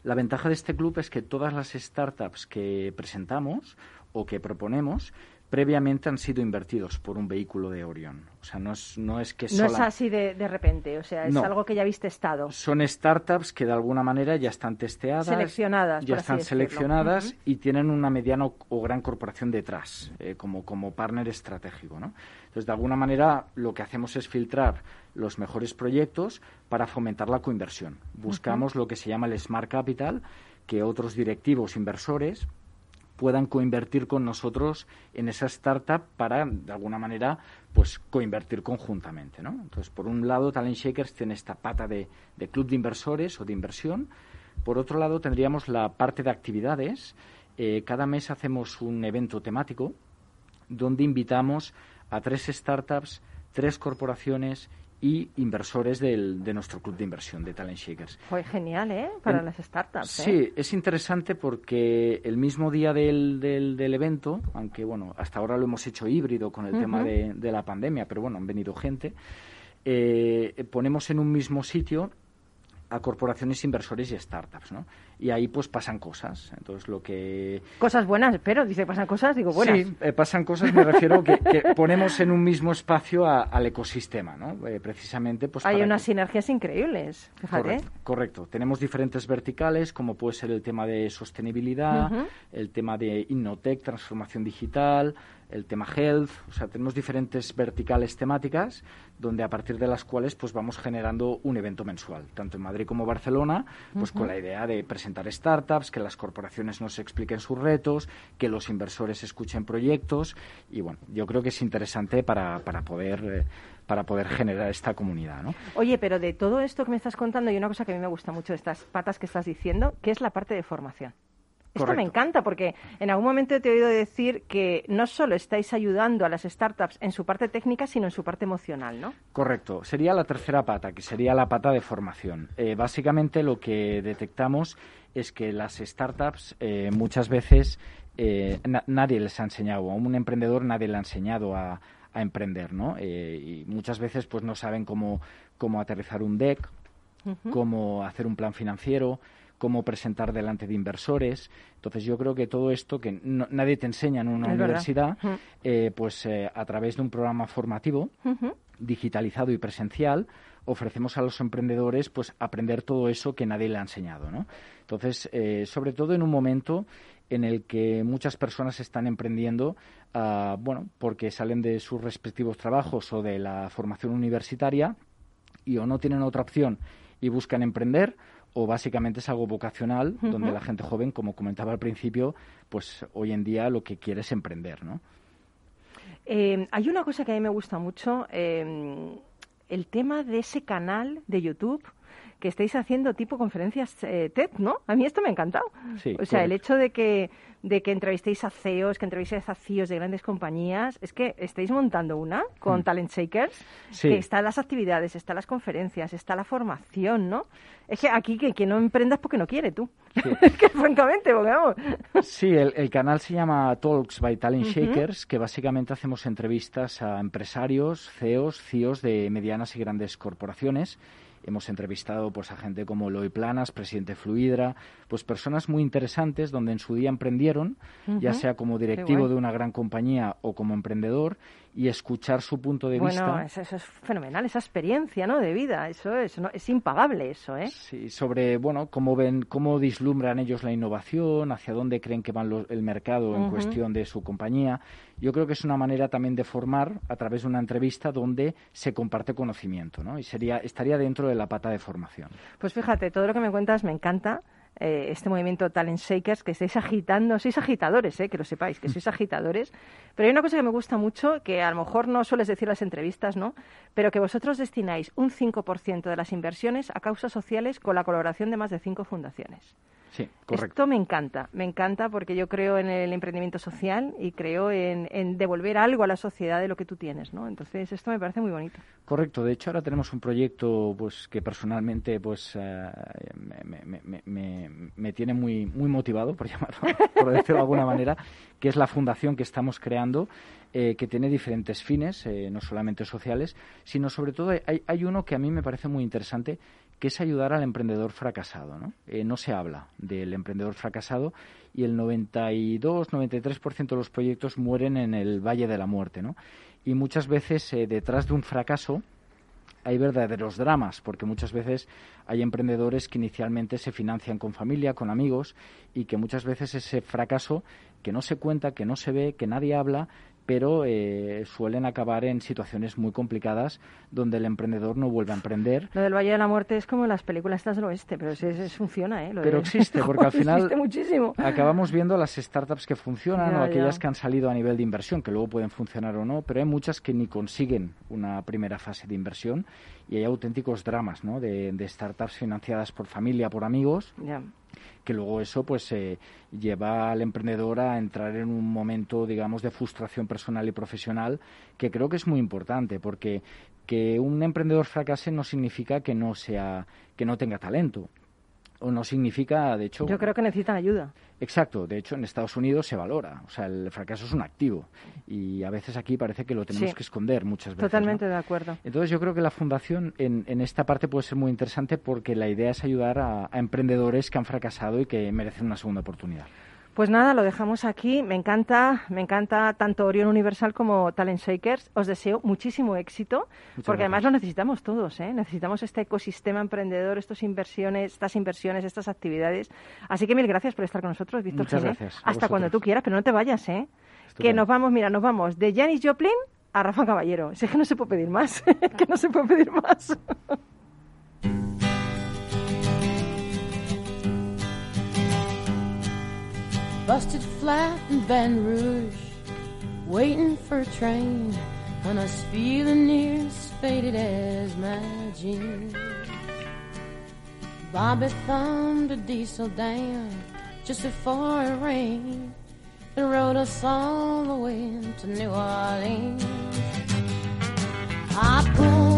La ventaja de este club es que todas las startups que presentamos o que proponemos previamente han sido invertidos por un vehículo de Orion. O sea, no es, no es que No es así de, de, repente, o sea, es algo que ya habéis testado. Son startups que de alguna manera ya están testeadas. Seleccionadas. Ya están seleccionadas y tienen una mediana o, gran corporación detrás, eh, como, como partner estratégico, ¿no? Entonces, de alguna manera, lo que hacemos es filtrar los mejores proyectos para fomentar la coinversión. Buscamos lo que se llama el Smart Capital, que otros directivos inversores puedan coinvertir con nosotros en esa startup para, de alguna manera, pues coinvertir conjuntamente, ¿no? Entonces, por un lado, Talent Shakers tiene esta pata de, club de inversores o de inversión. Por otro lado, tendríamos la parte de actividades. Eh, cada mes hacemos un evento temático donde invitamos a tres startups, tres corporaciones y inversores del, de nuestro club de inversión de Talent Shakers. Fue genial, ¿eh? Para las startups. ¿eh? Sí, es interesante porque el mismo día del, del, evento, aunque bueno, hasta ahora lo hemos hecho híbrido con el tema de, de, la pandemia, pero bueno, han venido gente, eh, ponemos en un mismo sitio a corporaciones, inversores y startups, ¿no? Y ahí pues pasan cosas. Entonces lo que... Cosas buenas, pero dice pasan cosas, digo buenas. Sí, eh, pasan cosas, me refiero que, que ponemos en un mismo espacio al ecosistema, ¿no? Eh, precisamente pues... Hay unas sinergias increíbles, fíjate. Correcto, Tenemos diferentes verticales, como puede ser el tema de sostenibilidad, el tema de Innotech, transformación digital, el tema health, o sea, tenemos diferentes verticales temáticas donde a partir de las cuales pues vamos generando un evento mensual, tanto en Madrid como Barcelona, pues con la idea de presentar startups, que las corporaciones nos expliquen sus retos, que los inversores escuchen proyectos y bueno, yo creo que es interesante para, para poder eh, para poder generar esta comunidad, ¿no? Oye, pero de todo esto que me estás contando hay una cosa que a mí me gusta mucho de estas patas que estás diciendo, que es la parte de formación. Esto me encanta porque en algún momento te he oído decir que no solo estáis ayudando a las startups en su parte técnica, sino en su parte emocional, ¿no? Correcto. Sería la tercera pata, que sería la pata de formación. Eh, básicamente lo que detectamos es que las startups eh, muchas veces eh, nadie les ha enseñado, a un emprendedor nadie le ha enseñado a, emprender, ¿no? y muchas veces pues no saben cómo, cómo aterrizar un deck, cómo hacer un plan financiero, cómo presentar delante de inversores. Entonces yo creo que todo esto que nadie te enseña en una universidad, eh, pues eh, a través de un programa formativo digitalizado y presencial, ofrecemos a los emprendedores pues aprender todo eso que nadie le ha enseñado, ¿no? Entonces, eh, sobre todo en un momento en el que muchas personas están emprendiendo, ah, bueno, porque salen de sus respectivos trabajos o de la formación universitaria y o no tienen otra opción y buscan emprender o básicamente es algo vocacional, donde la gente joven, como comentaba al principio, pues hoy en día lo que quiere es emprender, ¿no? Eh, hay una cosa que a mí me gusta mucho, eh, el tema de ese canal de YouTube que estáis haciendo tipo conferencias eh, TED, ¿no? A mí esto me ha encantado. o sea, el hecho de que, de que entrevistéis a CEOs, que entrevistéis a CEOs de grandes compañías, es que estáis montando una con mm. Talent Shakers, que están las actividades, están las conferencias, está la formación, ¿no? Es que aquí que, no emprendas porque no quiere tú. es que francamente, porque vamos. sí, el, canal se llama Talks by Talent Shakers, que básicamente hacemos entrevistas a empresarios, CEOs, CEOs de medianas y grandes corporaciones Hemos entrevistado pues, a gente como Loy Planas, presidente Fluidra, pues personas muy interesantes donde en su día emprendieron, ya sea como directivo de una gran compañía o como emprendedor, y escuchar su punto de vista. Bueno, eso, es fenomenal, esa experiencia ¿no? de vida, eso es, es impagable eso, ¿eh? Sí, sobre, bueno, cómo ven, cómo dislumbran ellos la innovación, hacia dónde creen que va el mercado en cuestión de su compañía. Yo creo que es una manera también de formar a través de una entrevista donde se comparte conocimiento, ¿no? Y sería, estaría dentro de la pata de formación. Pues fíjate, todo lo que me cuentas me encanta. Eh, este movimiento Talent Shakers, que estáis agitando, sois agitadores, eh, que lo sepáis, que sois agitadores. Pero hay una cosa que me gusta mucho, que a lo mejor no sueles decir en las entrevistas, ¿no? Pero que vosotros destináis un 5% de las inversiones a causas sociales con la colaboración de más de cinco fundaciones. Sí, correcto. Esto me encanta, me encanta porque yo creo en el emprendimiento social y creo en, devolver algo a la sociedad de lo que tú tienes, ¿no? Entonces esto me parece muy bonito. Correcto. De hecho ahora tenemos un proyecto, pues que personalmente, pues eh, me, tiene muy muy motivado, por llamarlo, por decirlo de alguna manera, que es la fundación que estamos creando. Eh, que tiene diferentes fines, eh, no solamente sociales, sino sobre todo hay, hay uno que a mí me parece muy interesante, que es ayudar al emprendedor fracasado. ¿no? Eh, no se habla del emprendedor fracasado y el 92-93% de los proyectos mueren en el Valle de la Muerte. ¿no? Y muchas veces eh, detrás de un fracaso hay verdaderos dramas, porque muchas veces hay emprendedores que inicialmente se financian con familia, con amigos, y que muchas veces ese fracaso que no se cuenta, que no se ve, que nadie habla, pero eh, suelen acabar en situaciones muy complicadas donde el emprendedor no vuelve a emprender. Lo del Valle de la Muerte es como las películas estas del oeste, pero sí, funciona, ¿eh? pero existe, porque al final muchísimo. acabamos viendo las startups que funcionan o aquellas que han salido a nivel de inversión, que luego pueden funcionar o no, pero hay muchas que ni consiguen una primera fase de inversión y hay auténticos dramas ¿no? de, startups financiadas por familia, por amigos que luego eso pues eh, lleva al emprendedor a entrar en un momento digamos de frustración personal y profesional que creo que es muy importante porque que un emprendedor fracase no significa que no sea que no tenga talento o no significa, de hecho... Yo creo que necesitan ayuda. Exacto, de hecho en Estados Unidos se valora, o sea, el fracaso es un activo y a veces aquí parece que lo tenemos que esconder muchas veces. Totalmente de acuerdo. Entonces yo creo que la fundación en, en, esta parte puede ser muy interesante porque la idea es ayudar a emprendedores que han fracasado y que merecen una segunda oportunidad. Pues nada, lo dejamos aquí. Me encanta, me encanta tanto Orion Universal como Talent Shakers. Os deseo muchísimo éxito, porque además lo necesitamos todos, ¿eh? Necesitamos este ecosistema emprendedor, estas inversiones, estas inversiones, estas actividades. Así que mil gracias por estar con nosotros, Víctor. Muchas gracias. Hasta cuando tú quieras, pero no te vayas, ¿eh? Que nos vamos, mira, nos vamos de Janis Joplin a Rafa Caballero. Es que no se puede pedir más, que no se puede pedir más. Busted flat in Baton Rouge, waiting for a train, and I was feeling near as faded as my jeans. Bobby thumbed a diesel down just before it rained and rode us all the way to New Orleans. I pulled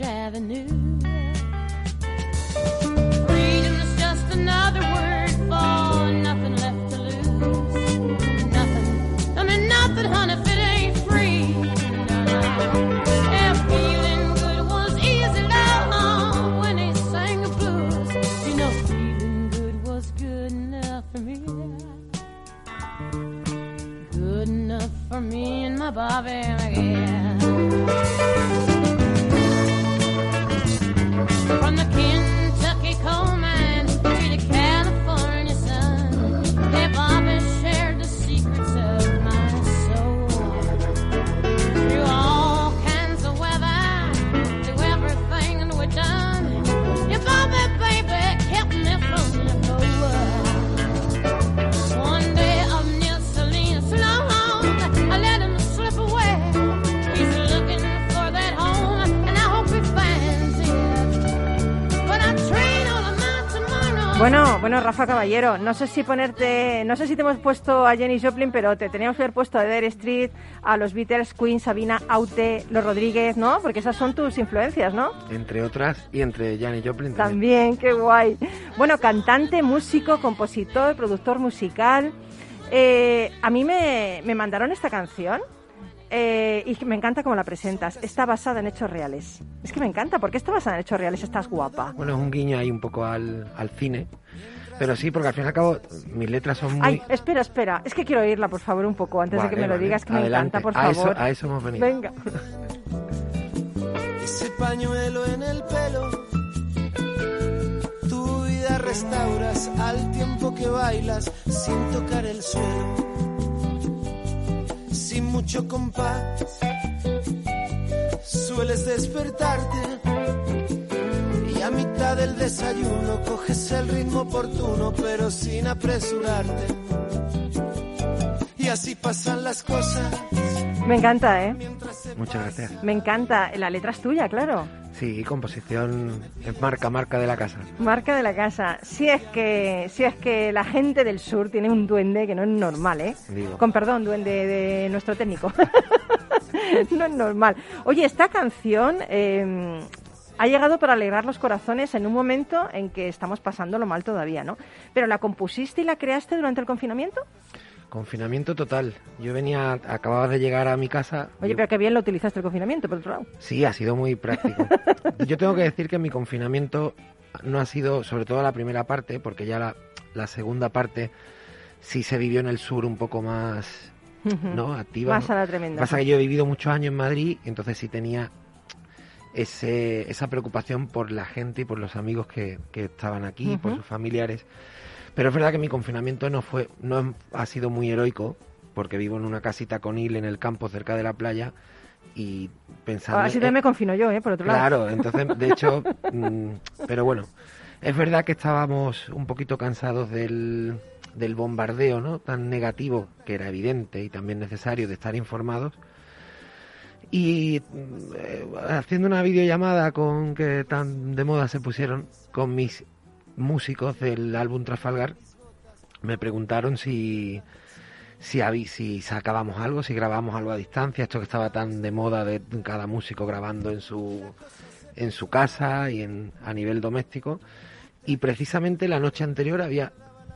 George Avenue. Freedom is just another word for nothing left to lose. Nothing. I mean, nothing, honey, if it ain't free. No, no. And feeling good was easy, love, when he sang the blues. You know, feeling good was good enough for me. Good enough for me and my Bobby, yeah. Bueno, bueno, Rafa Caballero, no sé si ponerte, no sé si te hemos puesto a Jenny Joplin, pero te teníamos que haber puesto a Dare Street, a los Beatles, Queen, Sabina, Aute, los Rodríguez, ¿no? Porque esas son tus influencias, ¿no? Entre otras, y entre Janis Joplin también. También, qué guay. Bueno, cantante, músico, compositor, productor musical. Eh, a mí me, me mandaron esta canción eh, y me encanta cómo la presentas. Está basada en hechos reales. Es que me encanta. ¿Por qué está basada en hechos reales? Estás guapa. Bueno, es un guiño ahí un poco al, al cine. Pero sí, porque al fin y al cabo mis letras son muy... Ay, espera, espera. Es que quiero oírla, por favor, un poco antes de que me lo digas, que me encanta, por a favor. Eso, a eso hemos venido. Venga. Ese pañuelo en el pelo, tu vida restauras al tiempo que bailas sin tocar el suelo sin mucho compás. Sueles despertarte y a mitad del desayuno coges el ritmo oportuno, pero sin apresurarte. Y así pasan las cosas. Me encanta, ¿eh? Muchas gracias. Me encanta. La letra es tuya, claro. Sí, composición es marca, marca de la casa. Marca de la casa. Si es que, si es que la gente del sur tiene un duende que no es normal, ¿eh? Con perdón, duende de nuestro técnico. no es normal. Oye, esta canción eh, ha llegado para alegrar los corazones en un momento en que estamos pasándolo mal todavía, ¿no? Pero la compusiste y la creaste durante el confinamiento. Confinamiento total. Yo venía, acababa de llegar a mi casa. Oye, pero qué bien lo utilizaste el confinamiento, por otro lado. Sí, ha sido muy práctico. yo tengo que decir que mi confinamiento no ha sido, sobre todo la primera parte, porque ya la, la segunda parte sí se vivió en el sur un poco más, ¿no? Activa. Más a la tremenda. Pasa que yo he vivido muchos años en Madrid, entonces sí tenía ese, esa preocupación por la gente y por los amigos que, que estaban aquí, por sus familiares. Pero es verdad que mi confinamiento no fue, no ha sido muy heroico, porque vivo en una casita con hil en el campo cerca de la playa y pensando... Así también me confino yo, ¿eh? Por otro lado. Claro, entonces, de hecho, mm, pero bueno, es verdad que estábamos un poquito cansados del, del bombardeo, ¿no? Tan negativo, que era evidente y también necesario de estar informados. Y eh, haciendo una videollamada con que tan de moda se pusieron con mis músicos del álbum Trafalgar me preguntaron si si, sacábamos algo, si grabábamos algo a distancia, esto que estaba tan de moda de cada músico grabando en su en su casa y en, a nivel doméstico. Y precisamente la noche anterior había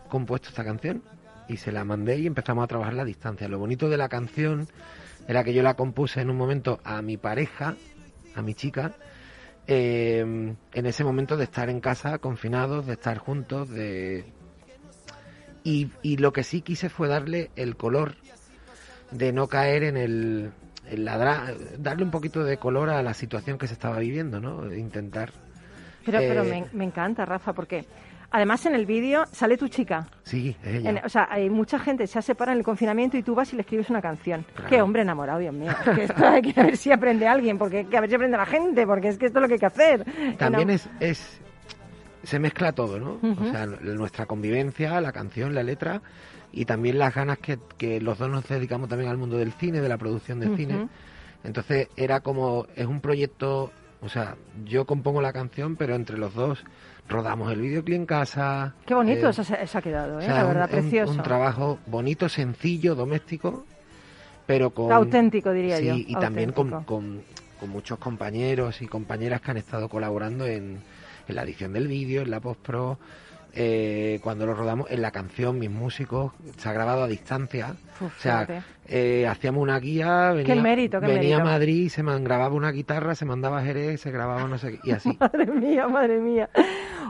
compuesto esta canción y se la mandé y empezamos a trabajar a distancia. Lo bonito de la canción era que yo la compuse en un momento a mi pareja, a mi chica, eh, en ese momento de estar en casa confinados, de estar juntos, de y, y, lo que sí quise fue darle el color de no caer en el, darle un poquito de color a la situación que se estaba viviendo, ¿no? Intentar. Pero, pero eh, me, me encanta, Rafa, porque Además, en el vídeo sale tu chica. Sí, ella. o sea, hay mucha gente se ha separado en el confinamiento y tú vas y le escribes una canción. Qué hombre enamorado, Dios mío. que esto hay que ver si aprende alguien, porque que a ver si aprende la gente, porque es que esto es lo que hay que hacer. También es, es se mezcla todo, ¿no? O sea, nuestra convivencia, la canción, la letra y también las ganas que, que, los dos nos dedicamos también al mundo del cine, de la producción de cine. Entonces era como, es un proyecto, o sea, yo compongo la canción, pero entre los dos rodamos el videoclip en casa. Qué bonito eh, eso se, ha quedado, ¿eh? la verdad, precioso. Un, un, trabajo bonito, sencillo, doméstico, pero con... Auténtico, diría yo. Sí, y también con, con, muchos compañeros y compañeras que han estado colaborando en, en la edición del vídeo, en la post-pro, eh, cuando lo rodamos, en la canción, mis músicos, se ha grabado a distancia. o sea, eh, hacíamos una guía, venía, mérito, venía a Madrid, se man, grababa una guitarra, se mandaba a Jerez, se grababa no sé qué, y así. madre mía, madre mía.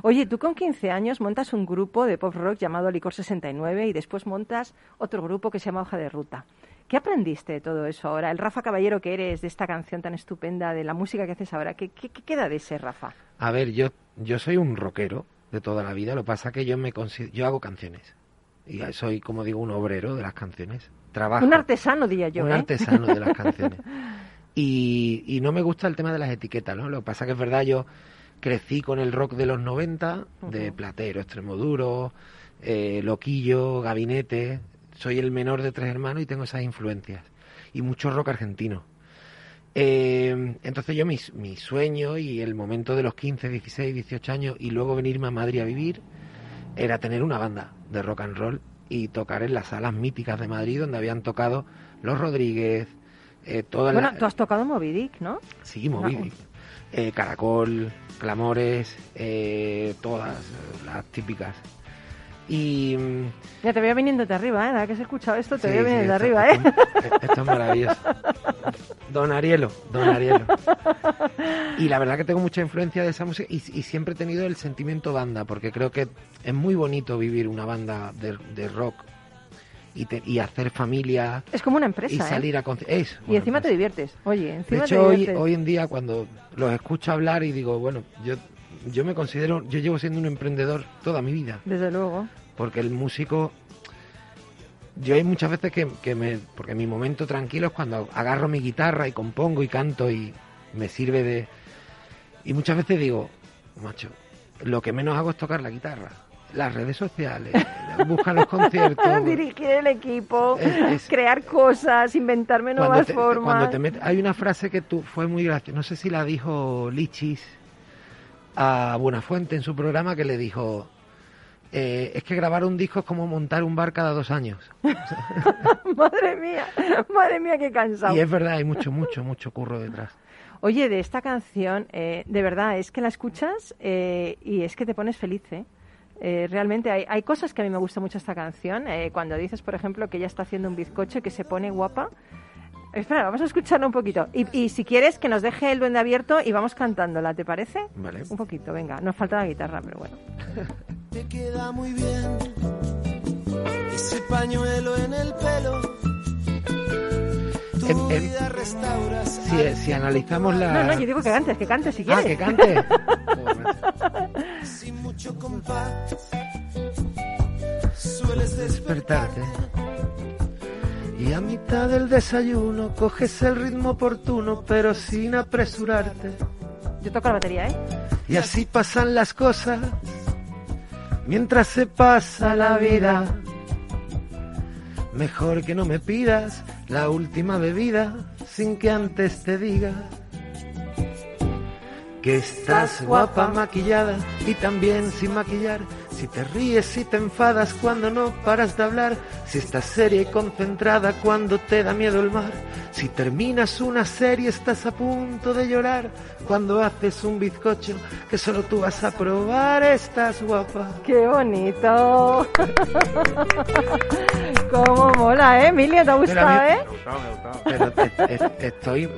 Oye, tú con 15 años montas un grupo de pop rock llamado Licor 69 y después montas otro grupo que se llama Hoja de Ruta. ¿Qué aprendiste de todo eso ahora? El Rafa Caballero que eres, de esta canción tan estupenda, de la música que haces ahora, ¿qué, qué, qué queda de ese Rafa? A ver, yo, yo soy un rockero, de toda la vida. Lo que pasa es que yo me yo hago canciones. Y soy, como digo, un obrero de las canciones. Trabajo. Un artesano, diría yo. Un ¿eh? artesano de las canciones. Y, y, no me gusta el tema de las etiquetas, ¿no? Lo que pasa que es verdad, yo crecí con el rock de los 90, de Platero, Extremoduro, eh, Loquillo, Gabinete. Soy el menor de tres hermanos y tengo esas influencias. Y mucho rock argentino. Eh, entonces yo mi, sueño y el momento de los 15, 16, 18 años y luego venirme a Madrid a vivir, era tener una banda de rock and roll y tocar en las salas míticas de Madrid donde habían tocado los Rodríguez, eh, todas Bueno, las... tú has tocado Moby Dick, ¿no? Sí, Moby Dick. Eh, Caracol, Clamores, eh, todas las típicas. Y... Ya te veo viniendo de arriba, ¿eh? Nada que has escuchado esto, te sí, veo sí, viniendo de arriba, ¿eh? Esto, esto es maravilloso. Don Arielo, Don Arielo. Y la verdad que tengo mucha influencia de esa música y, y siempre he tenido el sentimiento banda, porque creo que es muy bonito vivir una banda de, de rock y, te- y hacer familia Es como una y empresa, ¿eh? salir a. Y encima te diviertes. Oye, De encima hecho, te hoy, hoy en día cuando los escucho hablar y digo, bueno, yo, yo me considero, yo llevo siendo un emprendedor toda mi vida, Desde luego. porque el músico, yo hay muchas veces que, que me, porque mi momento tranquilo es cuando agarro mi guitarra y compongo y canto y me sirve de, y muchas veces digo, macho, lo que menos hago es tocar la guitarra, las redes sociales, buscar los conciertos. Dirigir el equipo, Es- es- crear cosas, inventarme nuevas te, formas. cuando te met- hay una frase que tú fue muy graciosa, no sé si la dijo Lichis a Buenafuente en su programa que le dijo eh, es que grabar un disco es como montar un bar cada dos años madre mía, madre mía, qué cansado. y es verdad hay mucho mucho mucho curro detrás Oye, de esta canción, eh, de verdad, es que la escuchas eh, y es que te pones feliz, ¿eh? Eh, realmente hay, hay cosas que a mí me gusta mucho esta canción. eh, cuando dices, por ejemplo, que ella está haciendo un bizcocho y que se pone guapa. Espera, vamos a escucharla un poquito. Y, y si quieres, que nos deje el duende abierto y vamos cantándola, ¿te parece? Vale. Un poquito, venga. Nos falta la guitarra, pero bueno. Te queda muy bien ese pañuelo en el pelo. Tu Em, em, vida restauras. si, si analizamos la No, no, yo digo que cantes, que cantes si ah quieres. que cante sin mucho compás. Sueles despertarte. despertarte Y a mitad del desayuno coges el ritmo oportuno, pero sin apresurarte. Yo toco la batería, ¿eh? Y así pasan las cosas mientras se pasa la vida. Mejor que no me pidas la última bebida sin que antes te diga que estás guapa maquillada y también sin maquillar. Si te ríes, si te enfadas cuando no paras de hablar, si estás seria y concentrada cuando te da miedo el mar, si terminas una serie estás a punto de llorar, cuando haces un bizcocho que solo tú vas a probar, estás guapa. ¡Qué bonito! ¡Cómo mola, eh, Emilia? ¿Te ha gustado, mí- eh? Me ha gustado, me ha gustado. pero te- te- estoy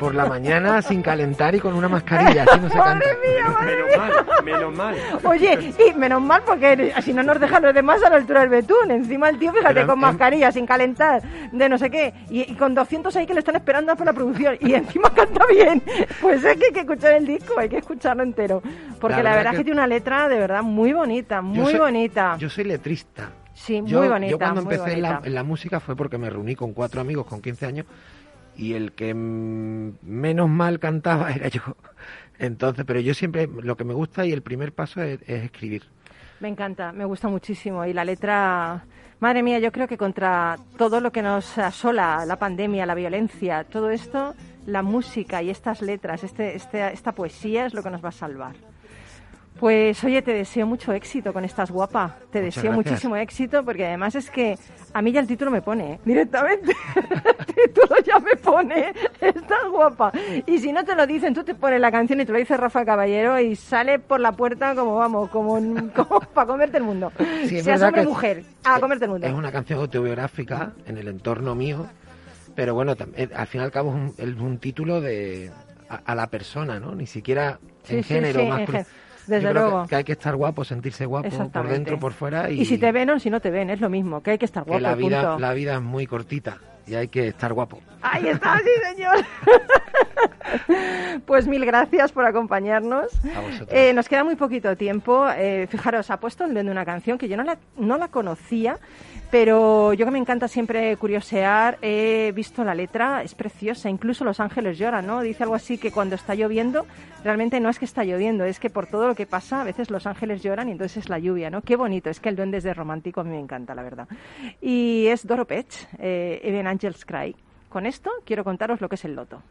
por la mañana sin calentar y con una mascarilla así no se canta ¡Madre mía, madre Menos mal, menos mal. Oye, y menos mal porque si no nos dejan los demás a la altura del betún. Encima el tío, fíjate, Pero, con mascarilla, sin calentar, de no sé qué, y, y con 200 ahí que le están esperando por la producción, y encima canta bien. Pues es que hay que escuchar el disco, hay que escucharlo entero. Porque la, La verdad, es que que- tiene una letra de verdad muy bonita, Yo muy soy- bonita. yo soy letrista sí, yo, muy bonita. yo cuando muy empecé en la, bonita. en la música fue porque me reuní con cuatro amigos con 15 años y el que menos mal cantaba era yo. Entonces, pero yo siempre, lo que me gusta y el primer paso es, es escribir. Me encanta, me gusta muchísimo. Y la letra, madre mía, yo creo que contra todo lo que nos asola, la pandemia, la violencia, todo esto, la música y estas letras, este, este, esta poesía es lo que nos va a salvar. Pues oye, te deseo mucho éxito con Estás Guapa. Te Muchas deseo gracias. muchísimo éxito porque además es que a mí ya el título me pone, ¿eh? directamente. el título ya me pone, Estás Guapa. Y si no te lo dicen, tú te pones la canción y te lo dice Rafa Caballero y sale por la puerta como vamos, como, como para comerte el mundo. Sí, Seas hombre mujer, a comerte el mundo. Es una canción autobiográfica en el entorno mío, pero bueno, eh, al fin y al cabo es un, es un título de a, a la persona, ¿no? Ni siquiera en sí, género sí, más. en desde Yo creo que- luego. Que, hay que estar guapo, sentirse guapo por dentro, por fuera y, Y si te ven o si no te ven, es lo mismo, que hay que estar que guapo, la vida, punto. la vida es muy cortita y hay que estar guapo. Ahí está, sí, señor. pues mil gracias por acompañarnos. A. Eh, nos queda muy poquito tiempo. Eh, fijaros, ha puesto el de una canción que yo no la, no la conocía, pero yo que me encanta siempre curiosear, he visto la letra, es preciosa. Incluso Los Ángeles lloran, ¿no? Dice algo así que cuando está lloviendo, realmente no es que está lloviendo, es que por todo lo que pasa, a veces Los Ángeles lloran y entonces es la lluvia, ¿no? Qué bonito, es que el duende es de romántico, a mí me encanta, la verdad. Y es Doro Pech, eh, Even Angels Con esto quiero contaros lo que es el loto.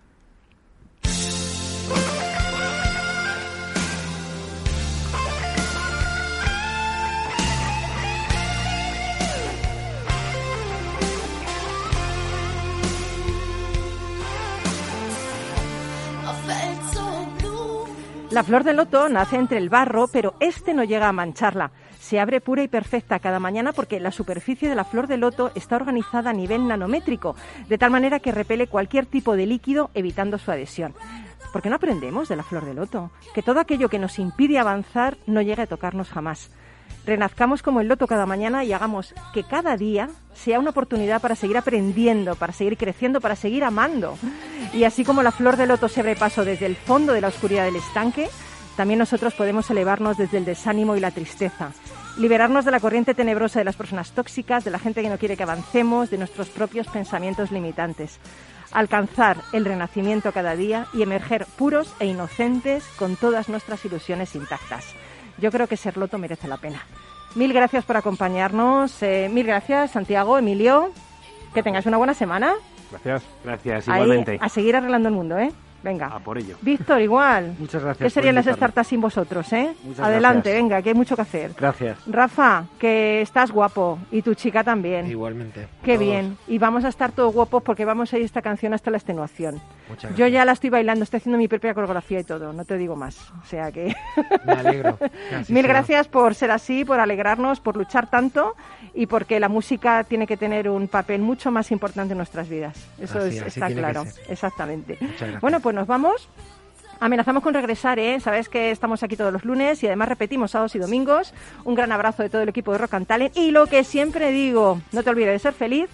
La flor de loto nace entre el barro, pero este no llega a mancharla. Se abre pura y perfecta cada mañana porque la superficie de la flor de loto está organizada a nivel nanométrico, de tal manera que repele cualquier tipo de líquido evitando su adhesión. ¿Por qué no aprendemos de la flor de loto? Que todo aquello que nos impide avanzar no llegue a tocarnos jamás. Renazcamos como el loto cada mañana y hagamos que cada día sea una oportunidad para seguir aprendiendo, para seguir creciendo, para seguir amando. Y así como la flor de loto se abre paso desde el fondo de la oscuridad del estanque, también nosotros podemos elevarnos desde el desánimo y la tristeza. Liberarnos de la corriente tenebrosa de las personas tóxicas, de la gente que no quiere que avancemos, de nuestros propios pensamientos limitantes. Alcanzar el renacimiento cada día y emerger puros e inocentes con todas nuestras ilusiones intactas. Yo creo que ser loto merece la pena. Mil gracias por acompañarnos. Eh, mil gracias, Santiago, Emilio. Que tengáis una buena semana. Gracias. Gracias, Ahí, igualmente. a seguir arreglando el mundo, ¿eh? Venga. A por ello. Víctor, igual. Muchas gracias. ¿Qué serían las startups sin vosotros, eh? Muchas Adelante, gracias. venga, que hay mucho que hacer. Gracias. Rafa, que estás guapo. Y tu chica también. Igualmente. Qué Todos. bien. Y vamos a estar todos guapos porque vamos a ir esta canción hasta la extenuación. Muchas Yo gracias. ya la estoy bailando, estoy haciendo mi propia coreografía y todo, no te digo más. O sea que Me alegro. mil sea. gracias por ser así, por alegrarnos, por luchar tanto y porque la música tiene que tener un papel mucho más importante en nuestras vidas. Eso Así, es- así está claro, exactamente. Muchas gracias. Bueno, pues nos vamos. Amenazamos con regresar, ¿eh? Sabes que estamos aquí todos los lunes y además repetimos sábados y domingos. Un gran abrazo de todo el equipo de Rock and Talent. Y lo que siempre digo, no te olvides de ser feliz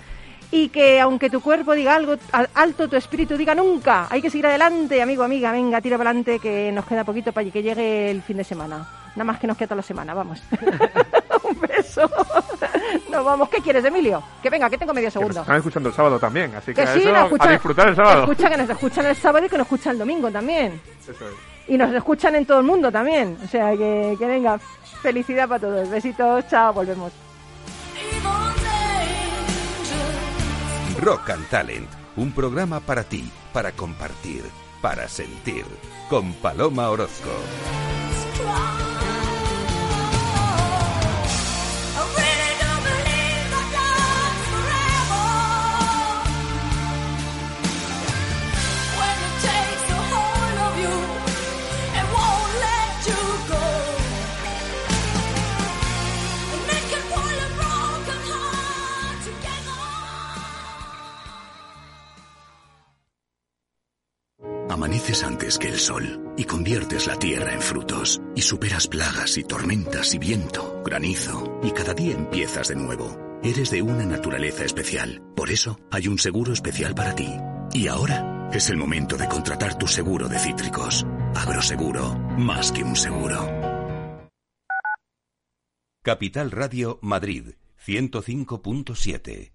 y que aunque tu cuerpo diga algo al- alto, tu espíritu diga nunca. Hay que seguir adelante, amigo, amiga. Venga, tira para adelante que nos queda poquito para que llegue el fin de semana. Nada más que nos queda toda la semana, vamos. Un beso. Nos vamos. ¿Qué quieres, Emilio? Que venga, que tengo medio Que nos segundo. están escuchando el sábado también, así que, Que a sí, eso, nos escuchan, a disfrutar el sábado. Escucha que nos escuchan el sábado y que nos escuchan el domingo también. Eso es. Y nos escuchan en todo el mundo también. O sea, que, que venga, felicidad para todos. Besitos, chao, volvemos. Rock and Talent, un programa para ti, para compartir, para sentir, con Paloma Orozco. Amaneces antes que el sol y conviertes la tierra en frutos y superas plagas y tormentas y viento, granizo y cada día empiezas de nuevo. Eres de una naturaleza especial, por eso hay un seguro especial para ti. Y ahora es el momento de contratar tu seguro de cítricos. Agroseguro, más que un seguro. Capital Radio Madrid, 105.7.